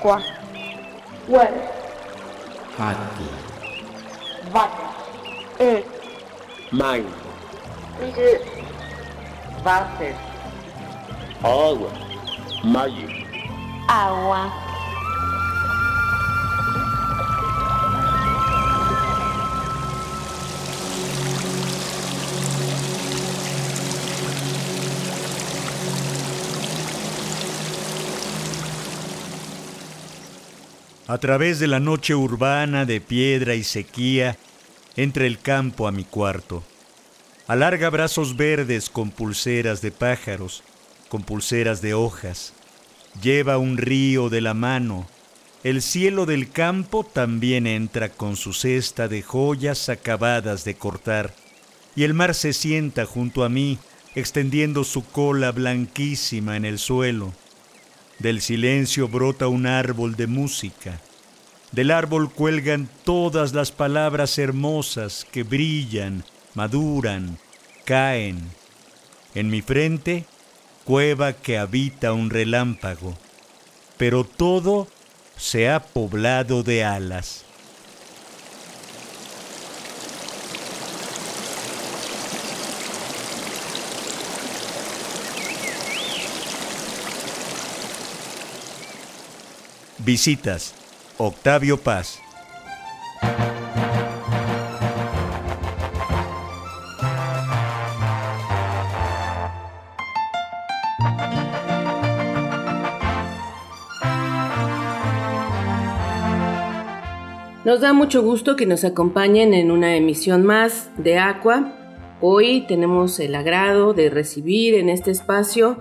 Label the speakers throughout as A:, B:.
A: quatro, coelho,
B: rato,
A: vaca, um,
B: mãe,
A: de, váter,
B: água, maio,
A: água.
C: A través de la noche urbana de piedra y sequía, entra el campo a mi cuarto. Alarga brazos verdes con pulseras de pájaros, con pulseras de hojas. Lleva un río de la mano. El cielo del campo también entra con su cesta de joyas acabadas de cortar. Y el mar se sienta junto a mí, extendiendo su cola blanquísima en el suelo. Del silencio brota un árbol de música. Del árbol cuelgan todas las palabras hermosas que brillan, maduran, caen. En mi frente, cueva que habita un relámpago. Pero todo se ha poblado de alas. Visitas. Octavio Paz.
D: Nos da mucho gusto que nos acompañen en una emisión más de Aqua. Hoy tenemos el agrado de recibir en este espacio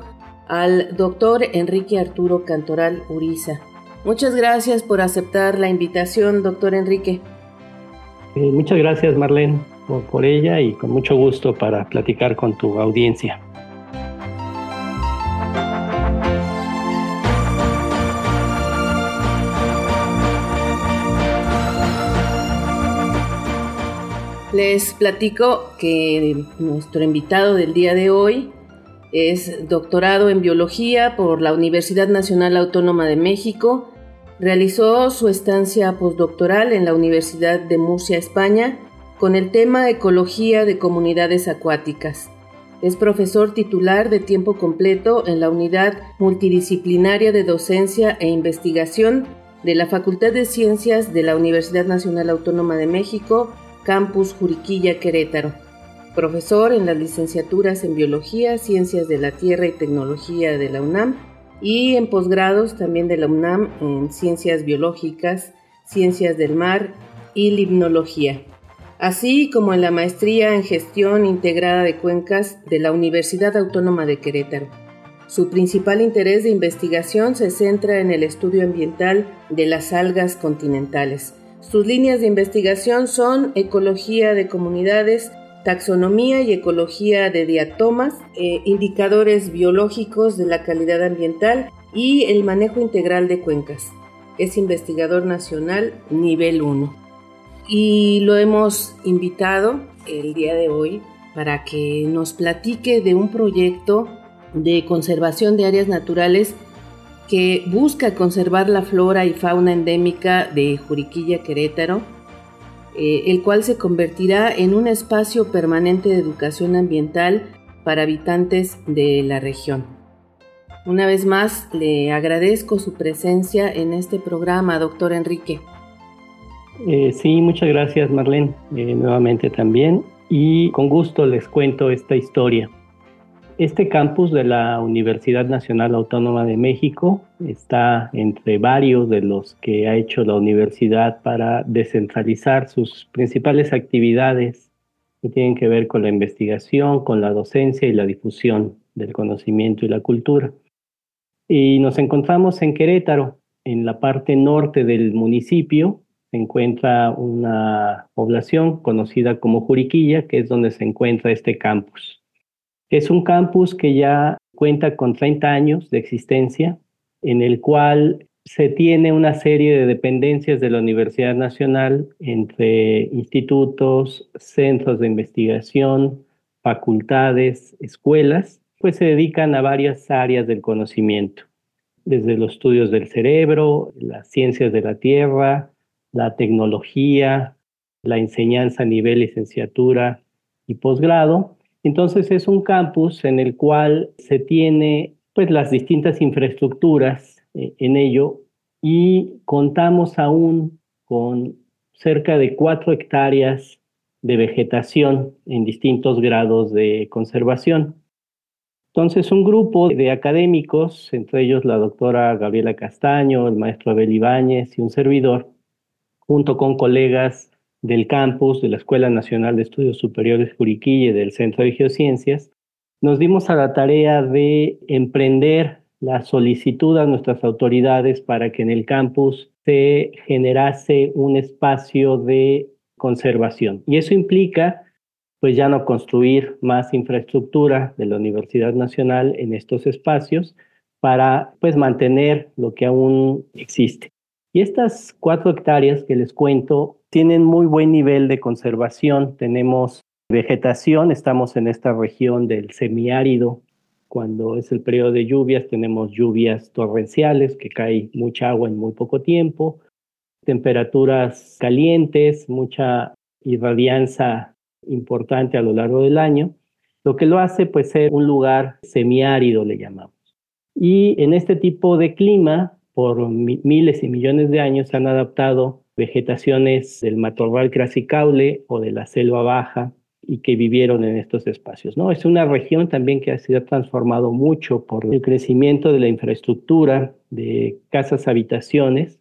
D: al doctor Enrique Arturo Cantoral Uriza. Muchas gracias por aceptar la invitación, doctor Enrique.
E: Eh, muchas gracias, Marlene, por, por ella y con mucho gusto para platicar con tu audiencia.
D: Les platico que nuestro invitado del día de hoy es doctorado en biología por la Universidad Nacional Autónoma de México. Realizó su estancia postdoctoral en la Universidad de Murcia, España, con el tema Ecología de Comunidades Acuáticas. Es profesor titular de tiempo completo en la Unidad Multidisciplinaria de Docencia e Investigación de la Facultad de Ciencias de la Universidad Nacional Autónoma de México, Campus Juriquilla, Querétaro. Profesor en las licenciaturas en Biología, Ciencias de la Tierra y Tecnología de la UNAM y en posgrados también de la UNAM en Ciencias Biológicas, Ciencias del Mar y Limnología, así como en la Maestría en Gestión Integrada de Cuencas de la Universidad Autónoma de Querétaro. Su principal interés de investigación se centra en el estudio ambiental de las algas continentales, sus líneas de investigación son ecología de comunidades, taxonomía y ecología de diatomas, eh, indicadores biológicos de la calidad ambiental y el manejo integral de cuencas. Es investigador nacional nivel 1. Y lo hemos invitado el día de hoy para que nos platique de un proyecto de conservación de áreas naturales que busca conservar la flora y fauna endémica de Juriquilla Querétaro, eh, el cual se convertirá en un espacio permanente de educación ambiental para habitantes de la región. Una vez más, le agradezco su presencia en este programa, doctor Enrique.
E: Eh, sí, muchas gracias, Marlene, eh, nuevamente también. Y con gusto les cuento esta historia. Este campus de la Universidad Nacional Autónoma de México está entre varios de los que ha hecho la universidad para descentralizar sus principales actividades que tienen que ver con la investigación, con la docencia y la difusión del conocimiento y la cultura. Y nos encontramos en Querétaro, en la parte norte del municipio, se encuentra una población conocida como Juriquilla, que es donde se encuentra este campus. Es un campus que ya cuenta con 30 años de existencia, en el cual se tiene una serie de dependencias de la Universidad Nacional entre institutos, centros de investigación, facultades, escuelas, pues se dedican a varias áreas del conocimiento. desde los estudios del cerebro, las ciencias de la tierra, la tecnología, la enseñanza a nivel licenciatura y posgrado. Entonces es un campus en el cual se tiene pues las distintas infraestructuras eh, en ello y contamos aún con cerca de cuatro hectáreas de vegetación en distintos grados de conservación. Entonces, un grupo de académicos, entre ellos la doctora Gabriela Castaño, el maestro Abel Ibáñez y un servidor, junto con colegas del campus de la Escuela Nacional de Estudios Superiores Juriquille del Centro de Geociencias, nos dimos a la tarea de emprender la solicitud a nuestras autoridades para que en el campus se generase un espacio de conservación. Y eso implica pues ya no construir más infraestructura de la Universidad Nacional en estos espacios para pues mantener lo que aún existe. Y estas cuatro hectáreas que les cuento tienen muy buen nivel de conservación. Tenemos vegetación, estamos en esta región del semiárido. Cuando es el periodo de lluvias, tenemos lluvias torrenciales, que cae mucha agua en muy poco tiempo, temperaturas calientes, mucha irradianza importante a lo largo del año, lo que lo hace pues ser un lugar semiárido, le llamamos. Y en este tipo de clima, por miles y millones de años, han adaptado vegetaciones del matorral crasicaule o de la selva baja y que vivieron en estos espacios. ¿no? Es una región también que ha sido transformado mucho por el crecimiento de la infraestructura, de casas habitaciones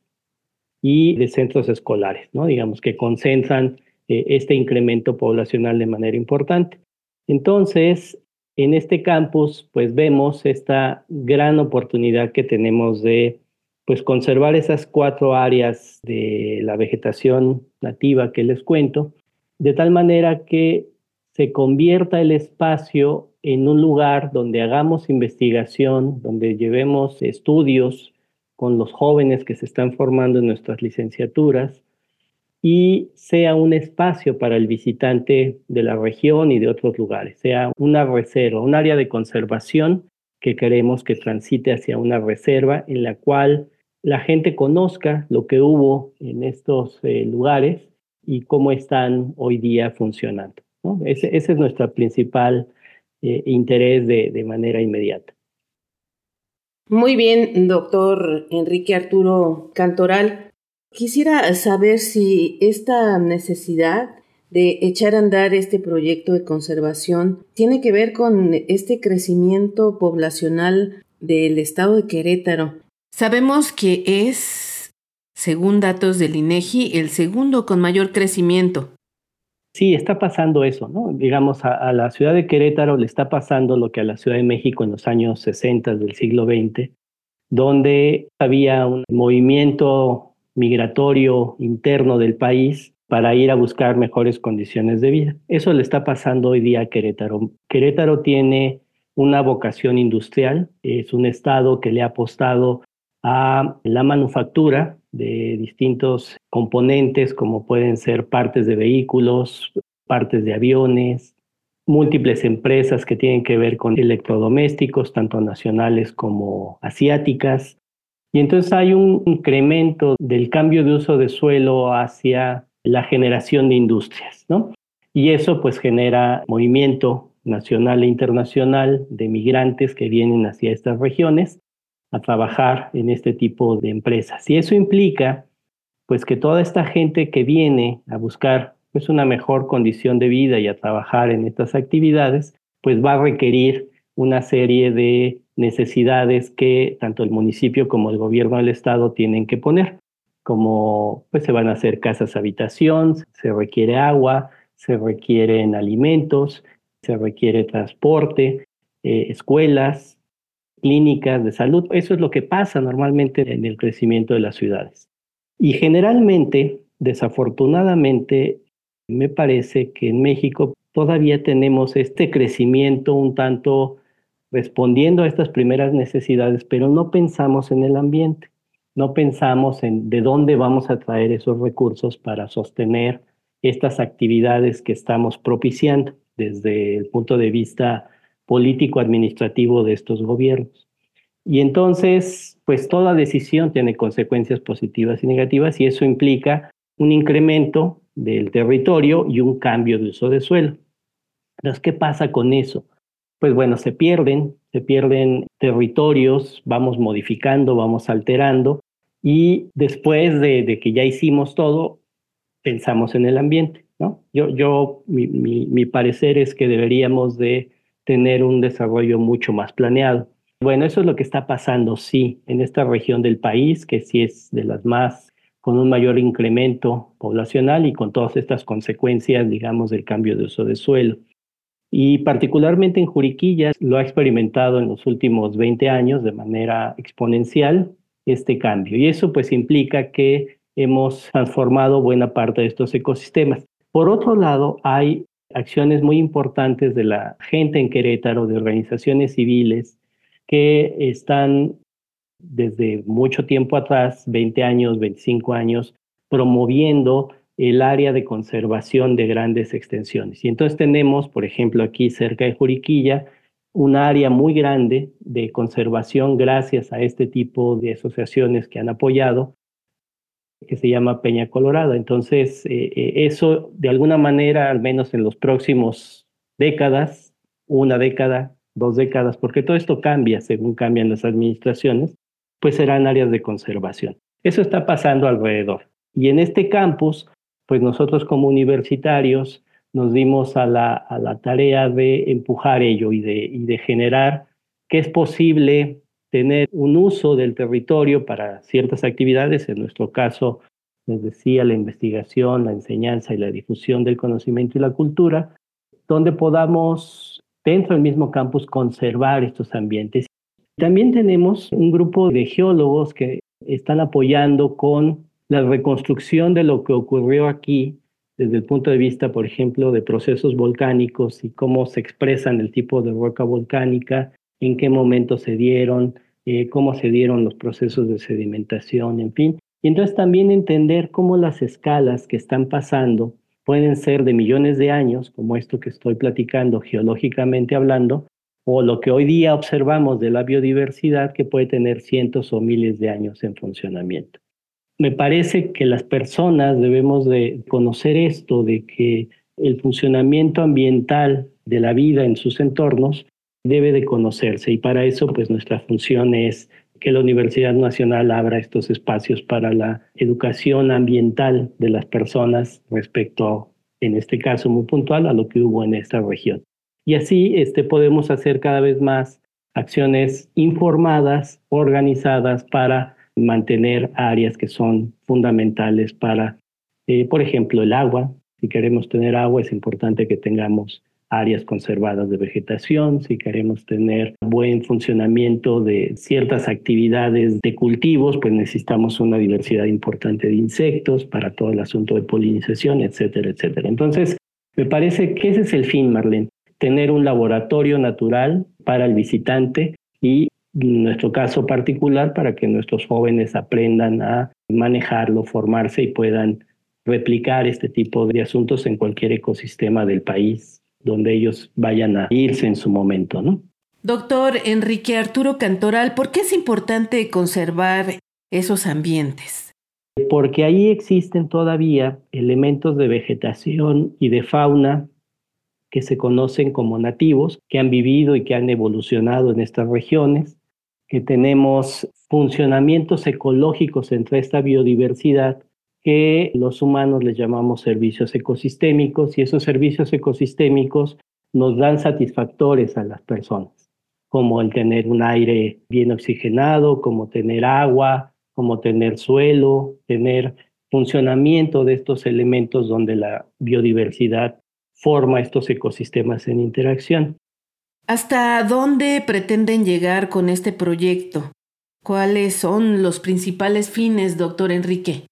E: y de centros escolares, ¿no? digamos que concentran eh, este incremento poblacional de manera importante. Entonces, en este campus, pues vemos esta gran oportunidad que tenemos de pues conservar esas cuatro áreas de la vegetación nativa que les cuento, de tal manera que se convierta el espacio en un lugar donde hagamos investigación, donde llevemos estudios con los jóvenes que se están formando en nuestras licenciaturas, y sea un espacio para el visitante de la región y de otros lugares, sea una reserva, un área de conservación que queremos que transite hacia una reserva en la cual la gente conozca lo que hubo en estos eh, lugares y cómo están hoy día funcionando. Ese, es nuestro principal eh, interés de, de manera inmediata.
D: Muy bien, doctor Enrique Arturo Cantoral. Quisiera saber si esta necesidad de echar a andar este proyecto de conservación tiene que ver con este crecimiento poblacional del estado de Querétaro. Sabemos que es, según datos del INEGI, el segundo con mayor crecimiento.
E: Sí, está pasando eso, ¿no? Digamos, a, a, la ciudad de Querétaro le está pasando lo que a la Ciudad de México en los años 60 del siglo XX, donde había un movimiento migratorio interno del país para ir a buscar mejores condiciones de vida. Eso le está pasando hoy día a Querétaro. Querétaro tiene una vocación industrial, es un estado que le ha apostado a la manufactura de distintos componentes como pueden ser partes de vehículos, partes de aviones, múltiples empresas que tienen que ver con electrodomésticos, tanto nacionales como asiáticas, y entonces hay un incremento del cambio de uso de suelo hacia la generación de industrias, ¿no? Y eso pues genera movimiento nacional e internacional de migrantes que vienen hacia estas regiones a trabajar en este tipo de empresas. Y eso implica pues que toda esta gente que viene a buscar pues una mejor condición de vida y a trabajar en estas actividades, pues va a requerir una serie de necesidades que tanto el municipio como el gobierno del estado tienen que poner, como pues se van a hacer casas habitación, se requiere agua, se requieren alimentos, se requiere transporte, eh, escuelas, clínicas de salud. Eso es lo que pasa normalmente en el crecimiento de las ciudades. Y generalmente, desafortunadamente, me parece que en México todavía tenemos este crecimiento un tanto respondiendo a estas primeras necesidades, pero no pensamos en el ambiente, no pensamos en de dónde vamos a traer esos recursos para sostener estas actividades que estamos propiciando desde el punto de vista político-administrativo de estos gobiernos. Y entonces, pues toda decisión tiene consecuencias positivas y negativas y eso implica un incremento del territorio y un cambio de uso de suelo. Entonces, ¿qué pasa con eso? Pues bueno, se pierden, se pierden territorios, vamos modificando, vamos alterando y después de, que ya hicimos todo, pensamos en el ambiente, ¿no? Yo, yo mi, mi parecer es que deberíamos de tener un desarrollo mucho más planeado. Bueno, eso es lo que está pasando, sí, en esta región del país, que sí es de las más con un mayor incremento poblacional y con todas estas consecuencias, digamos, del cambio de uso de suelo. Y particularmente en Juriquilla lo ha experimentado en los últimos 20 años de manera exponencial este cambio. Y eso pues implica que hemos transformado buena parte de estos ecosistemas. Por otro lado, hay acciones muy importantes de la gente en Querétaro, de organizaciones civiles, que están desde mucho tiempo atrás, 20 años, 25 años, promoviendo el área de conservación de grandes extensiones. Y entonces tenemos, por ejemplo, aquí cerca de Juriquilla, un área muy grande de conservación gracias a este tipo de asociaciones que han apoyado, que se llama Peña Colorada. Entonces, eh, eh, eso de alguna manera, al menos en los próximos décadas, una década, dos décadas, porque todo esto cambia según cambian las administraciones, pues serán áreas de conservación. Eso está pasando alrededor. Y en este campus, pues nosotros como universitarios nos dimos a la, a la tarea de empujar ello y de, y de generar que es posible tener un uso del territorio para ciertas actividades, en nuestro caso, les decía, la investigación, la enseñanza y la difusión del conocimiento y la cultura, donde podamos dentro del mismo campus conservar estos ambientes. También tenemos un grupo de geólogos que están apoyando con la reconstrucción de lo que ocurrió aquí desde el punto de vista, por ejemplo, de procesos volcánicos y cómo se expresan el tipo de roca volcánica, en qué momento se dieron, eh, cómo se dieron los procesos de sedimentación, en fin. Y entonces también entender cómo las escalas que están pasando pueden ser de millones de años, como esto que estoy platicando geológicamente hablando, o lo que hoy día observamos de la biodiversidad que puede tener cientos o miles de años en funcionamiento. Me parece que las personas debemos de conocer esto, de que el funcionamiento ambiental de la vida en sus entornos debe de conocerse y para eso pues nuestra función es que la Universidad Nacional abra estos espacios para la educación ambiental de las personas respecto, en este caso muy puntual, a lo que hubo en esta región. Y así este, podemos hacer cada vez más acciones informadas, organizadas para mantener áreas que son fundamentales para, eh, por ejemplo, el agua. Si queremos tener agua es importante que tengamos áreas conservadas de vegetación, si queremos tener buen funcionamiento de ciertas actividades de cultivos, pues necesitamos una diversidad importante de insectos para todo el asunto de polinización, etcétera, etcétera. Entonces, me parece que ese es el fin, Marlene, tener un laboratorio natural para el visitante y en nuestro caso particular para que nuestros jóvenes aprendan a manejarlo, formarse y puedan replicar este tipo de asuntos en cualquier ecosistema del país donde ellos vayan a irse en su momento, ¿no?
D: Doctor Enrique Arturo Cantoral, ¿por qué es importante conservar esos ambientes?
E: Porque ahí existen todavía elementos de vegetación y de fauna que se conocen como nativos, que han vivido y que han evolucionado en estas regiones, que tenemos funcionamientos ecológicos entre esta biodiversidad que los humanos les llamamos servicios ecosistémicos y esos servicios ecosistémicos nos dan satisfactores a las personas, como el tener un aire bien oxigenado, como tener agua, como tener suelo, tener funcionamiento de estos elementos donde la biodiversidad forma estos ecosistemas en interacción.
D: ¿Hasta dónde pretenden llegar con este proyecto? ¿Cuáles son los principales fines, doctor Enrique?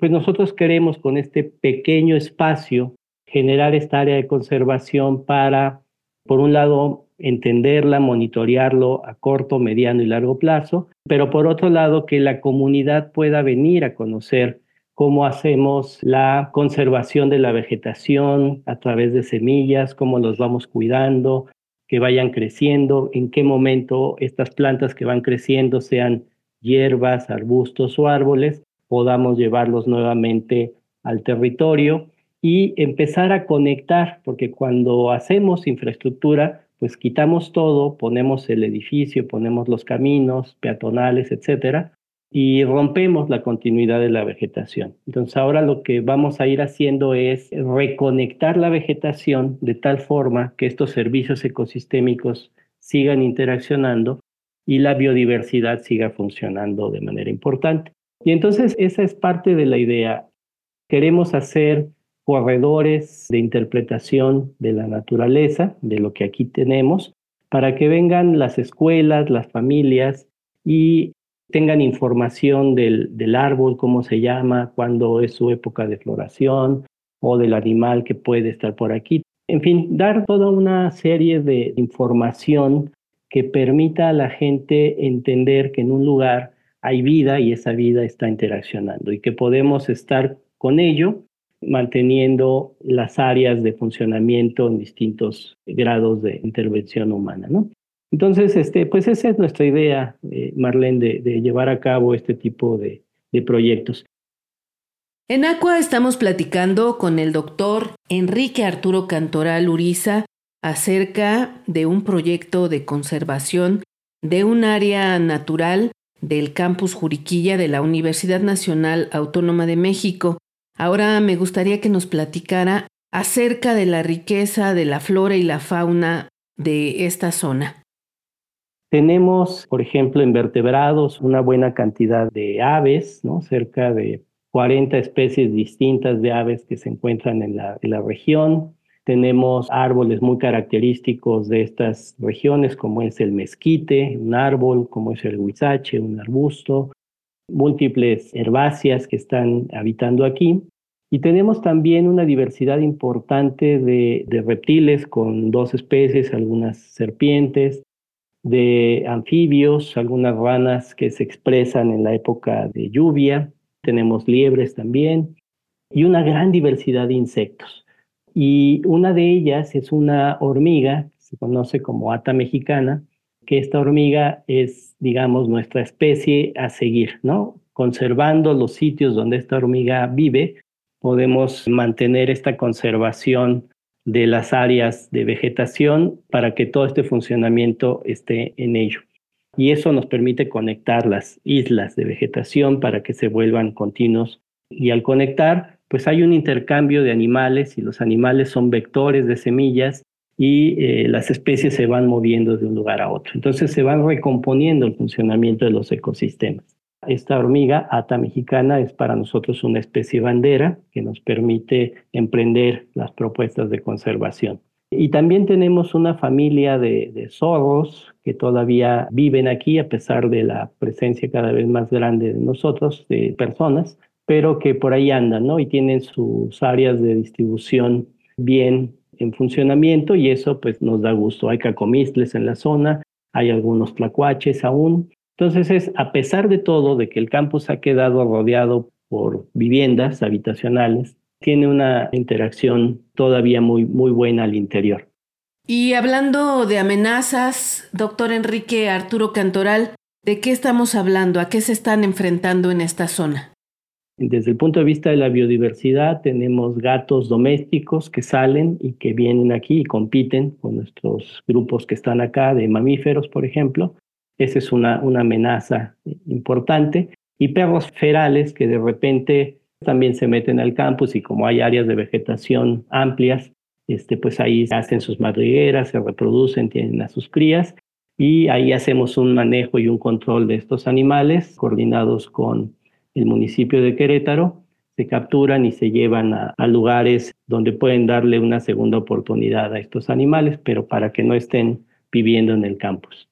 E: Pues nosotros queremos con este pequeño espacio generar esta área de conservación para, por un lado, entenderla, monitorearlo a corto, mediano y largo plazo, pero por otro lado, que la comunidad pueda venir a conocer cómo hacemos la conservación de la vegetación a través de semillas, cómo los vamos cuidando, que vayan creciendo, en qué momento estas plantas que van creciendo, sean hierbas, arbustos o árboles, podamos llevarlos nuevamente al territorio y empezar a conectar, porque cuando hacemos infraestructura, pues quitamos todo, ponemos el edificio, ponemos los caminos peatonales, etcétera, y rompemos la continuidad de la vegetación. Entonces ahora lo que vamos a ir haciendo es reconectar la vegetación de tal forma que estos servicios ecosistémicos sigan interaccionando y la biodiversidad siga funcionando de manera importante. Y entonces esa es parte de la idea. Queremos hacer corredores de interpretación de la naturaleza, de lo que aquí tenemos, para que vengan las escuelas, las familias y tengan información del, del árbol, cómo se llama, cuándo es su época de floración o del animal que puede estar por aquí. En fin, dar toda una serie de información que permita a la gente entender que en un lugar hay vida y esa vida está interaccionando y que podemos estar con ello manteniendo las áreas de funcionamiento en distintos grados de intervención humana, ¿no? Entonces, este, pues esa es nuestra idea, eh, Marlene, de, llevar a cabo este tipo de, de proyectos.
D: En Aqua estamos platicando con el doctor Enrique Arturo Cantoral Uriza acerca de un proyecto de conservación de un área natural del campus Juriquilla de la Universidad Nacional Autónoma de México. Ahora me gustaría que nos platicara acerca de la riqueza de la flora y la fauna de esta zona.
E: Tenemos, por ejemplo, invertebrados, una buena cantidad de aves, ¿no? cerca de 40 especies distintas de aves que se encuentran en la, en la región. Tenemos árboles muy característicos de estas regiones, como es el mezquite, un árbol, como es el huizache, un arbusto, múltiples herbáceas que están habitando aquí. Y tenemos también una diversidad importante de, de reptiles con dos especies, algunas serpientes, de anfibios, algunas ranas que se expresan en la época de lluvia, tenemos liebres también, y una gran diversidad de insectos. Y una de ellas es una hormiga, se conoce como ata mexicana, que esta hormiga es, digamos, nuestra especie a seguir, ¿no? Conservando los sitios donde esta hormiga vive, podemos mantener esta conservación de las áreas de vegetación para que todo este funcionamiento esté en ello. Y eso nos permite conectar las islas de vegetación para que se vuelvan continuos. Y al conectar, pues hay un intercambio de animales y los animales son vectores de semillas y eh, las especies se van moviendo de un lugar a otro. Entonces se van recomponiendo el funcionamiento de los ecosistemas. Esta hormiga, ata mexicana, es para nosotros una especie bandera que nos permite emprender las propuestas de conservación. Y también tenemos una familia de, zorros que todavía viven aquí a pesar de la presencia cada vez más grande de nosotros, de personas, pero que por ahí andan, ¿no? Y tienen sus áreas de distribución bien en funcionamiento y eso pues nos da gusto. Hay cacomistles en la zona, hay algunos tlacuaches aún, entonces es, a pesar de todo, de que el campus ha quedado rodeado por viviendas habitacionales, tiene una interacción todavía muy, muy buena al interior.
D: Y hablando de amenazas, doctor Enrique Arturo Cantoral, ¿de qué estamos hablando? ¿A qué se están enfrentando en esta zona?
E: Desde el punto de vista de la biodiversidad, tenemos gatos domésticos que salen y que vienen aquí y compiten con nuestros grupos que están acá de mamíferos, por ejemplo. Esa es una, una amenaza importante. Y perros ferales que de repente también se meten al campus y como hay áreas de vegetación amplias, este, pues ahí hacen sus madrigueras, se reproducen, tienen a sus crías y ahí hacemos un manejo y un control de estos animales coordinados con el municipio de Querétaro. Se capturan y se llevan a, lugares donde pueden darle una segunda oportunidad a estos animales, pero para que no estén viviendo en el campus.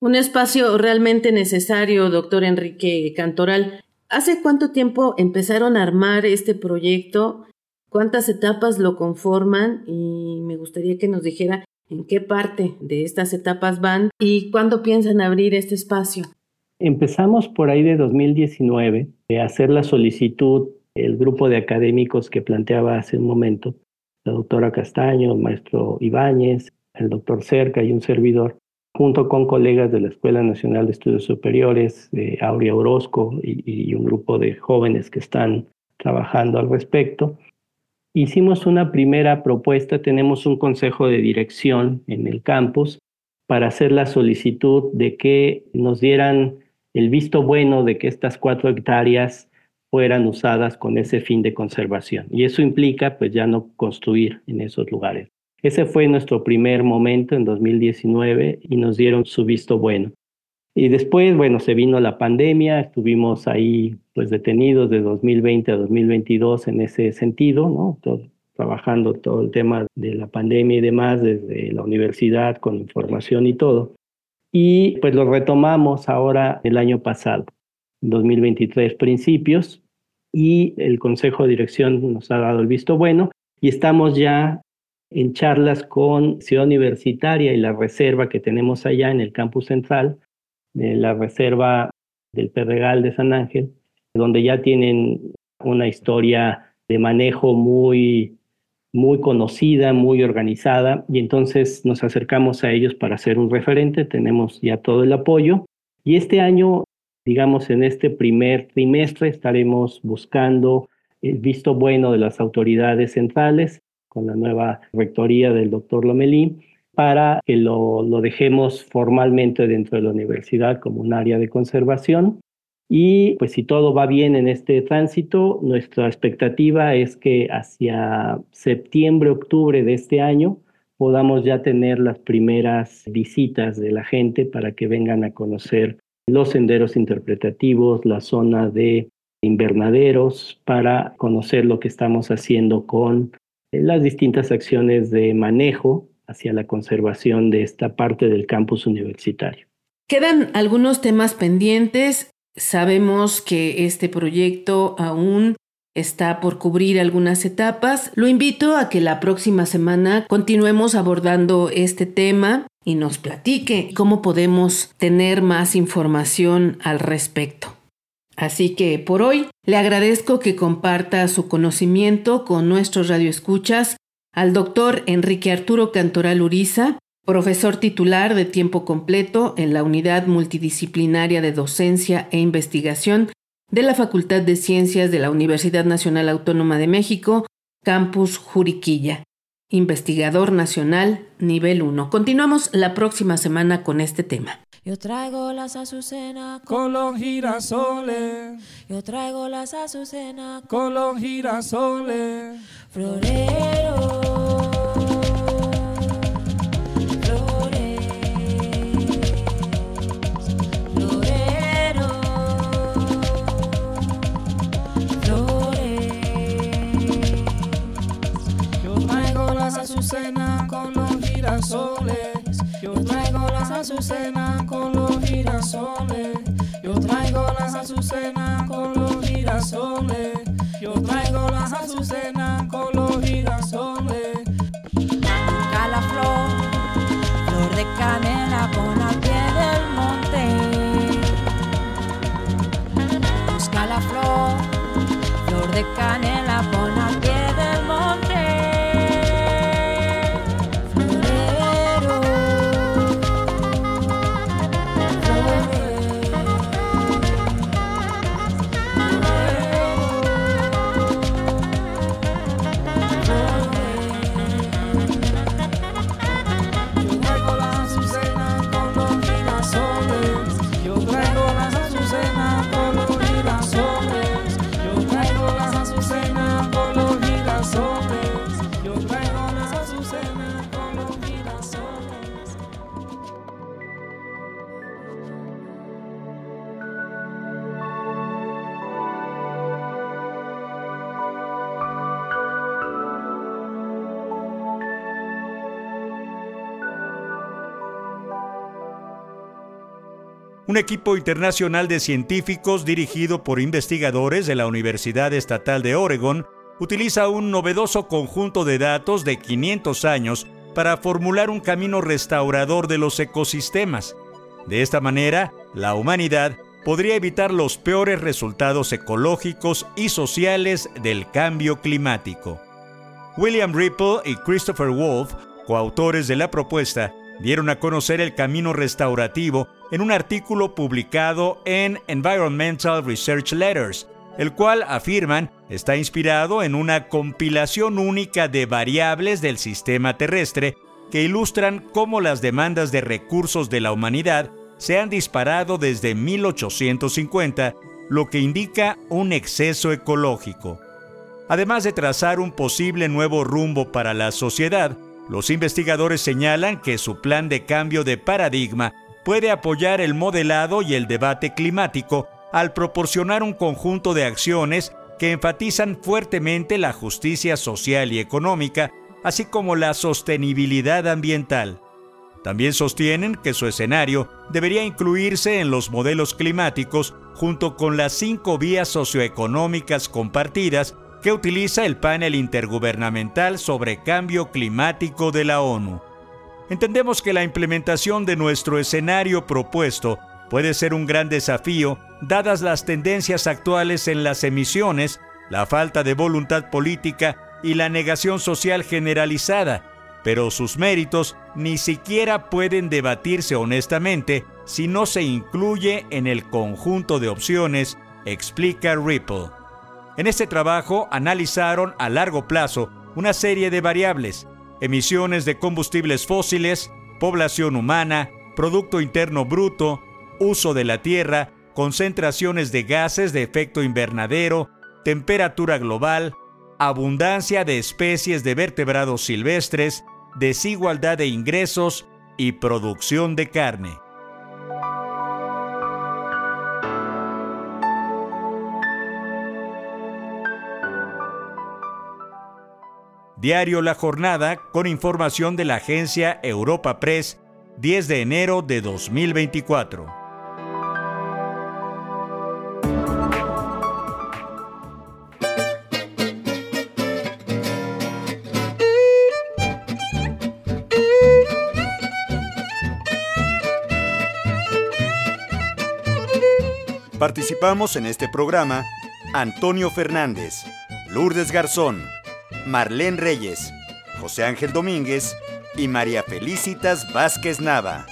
D: Un espacio realmente necesario, doctor Enrique Cantoral. ¿Hace cuánto tiempo empezaron a armar este proyecto? ¿Cuántas etapas lo conforman? Y me gustaría que nos dijera en qué parte de estas etapas van y cuándo piensan abrir este espacio.
E: Empezamos por ahí de 2019 de hacer la solicitud, el grupo de académicos que planteaba hace un momento, la doctora Castaño, el maestro Ibáñez, el doctor Cerca y un servidor, junto con colegas de la Escuela Nacional de Estudios Superiores, de Aurea Orozco y un grupo de jóvenes que están trabajando al respecto. Hicimos una primera propuesta, tenemos un consejo de dirección en el campus para hacer la solicitud de que nos dieran el visto bueno de que estas cuatro hectáreas fueran usadas con ese fin de conservación. Y eso implica pues ya no construir en esos lugares. Ese fue nuestro primer momento en 2019 y nos dieron su visto bueno. Y después, bueno, se vino la pandemia, estuvimos ahí pues detenidos de 2020 a 2022 en ese sentido, ¿no? trabajando todo el tema de la pandemia y demás desde la universidad con información y todo. Y pues lo retomamos ahora el año pasado, 2023 principios, y el Consejo de Dirección nos ha dado el visto bueno y estamos ya en charlas con Ciudad Universitaria y la reserva que tenemos allá en el campus central, de la reserva del Perregal de San Ángel, donde ya tienen una historia de manejo muy muy conocida, muy organizada, y entonces nos acercamos a ellos para hacer un referente, tenemos ya todo el apoyo, y este año, digamos, en este primer trimestre estaremos buscando el visto bueno de las autoridades centrales con la nueva rectoría del doctor Lomelí para que lo, lo dejemos formalmente dentro de la universidad como un área de conservación y pues si todo va bien en este tránsito, nuestra expectativa es que hacia septiembre, octubre de este año podamos ya tener las primeras visitas de la gente para que vengan a conocer los senderos interpretativos, la zona de invernaderos, para conocer lo que estamos haciendo con las distintas acciones de manejo hacia la conservación de esta parte del campus universitario.
D: Quedan algunos temas pendientes Sabemos que este proyecto aún está por cubrir algunas etapas. Lo invito a que la próxima semana continuemos abordando este tema y nos platique cómo podemos tener más información al respecto. Así que por hoy le agradezco que comparta su conocimiento con nuestros radioescuchas al doctor Enrique Arturo Cantoral Uriza, profesor titular de tiempo completo en la Unidad Multidisciplinaria de Docencia e Investigación de la Facultad de Ciencias de la Universidad Nacional Autónoma de México, Campus Juriquilla. Investigador Nacional Nivel 1. Continuamos la próxima semana con este tema.
F: Yo traigo las azucenas con los girasoles. Yo traigo las azucenas con los girasoles. Florero. Azucenas con los girasoles. Yo traigo las azucenas con los girasoles. Yo traigo las azucenas con los girasoles. Yo traigo las azucenas con los girasoles.
C: Un equipo internacional de científicos dirigido por investigadores de la Universidad Estatal de Oregon utiliza un novedoso conjunto de datos de 500 años para formular un camino restaurador de los ecosistemas. De esta manera, la humanidad podría evitar los peores resultados ecológicos y sociales del cambio climático. William Ripple y Christopher Wolf coautores de la propuesta, dieron a conocer el camino restaurativo en un artículo publicado en Environmental Research Letters, el cual afirman está inspirado en una compilación única de variables del sistema terrestre que ilustran cómo las demandas de recursos de la humanidad se han disparado desde 1850, lo que indica un exceso ecológico. Además de trazar un posible nuevo rumbo para la sociedad, los investigadores señalan que su plan de cambio de paradigma puede apoyar el modelado y el debate climático al proporcionar un conjunto de acciones que enfatizan fuertemente la justicia social y económica, así como la sostenibilidad ambiental. También sostienen que su escenario debería incluirse en los modelos climáticos junto con las cinco vías socioeconómicas compartidas que utiliza el panel intergubernamental sobre cambio climático de la ONU. Entendemos que la implementación de nuestro escenario propuesto puede ser un gran desafío dadas las tendencias actuales en las emisiones, la falta de voluntad política y la negación social generalizada, pero sus méritos ni siquiera pueden debatirse honestamente si no se incluye en el conjunto de opciones, explica Ripple. En este trabajo analizaron a largo plazo una serie de variables, emisiones de combustibles fósiles, población humana, Producto Interno Bruto, uso de la Tierra, concentraciones de gases de efecto invernadero, temperatura global, abundancia de especies de vertebrados silvestres, desigualdad de ingresos y producción de carne. Diario La Jornada con información de la agencia Europa Press 10 de enero de 2024. Participamos en este programa Antonio Fernández, Lourdes Garzón, Marlene Reyes, José Ángel Domínguez y María Felicitas Vázquez Nava.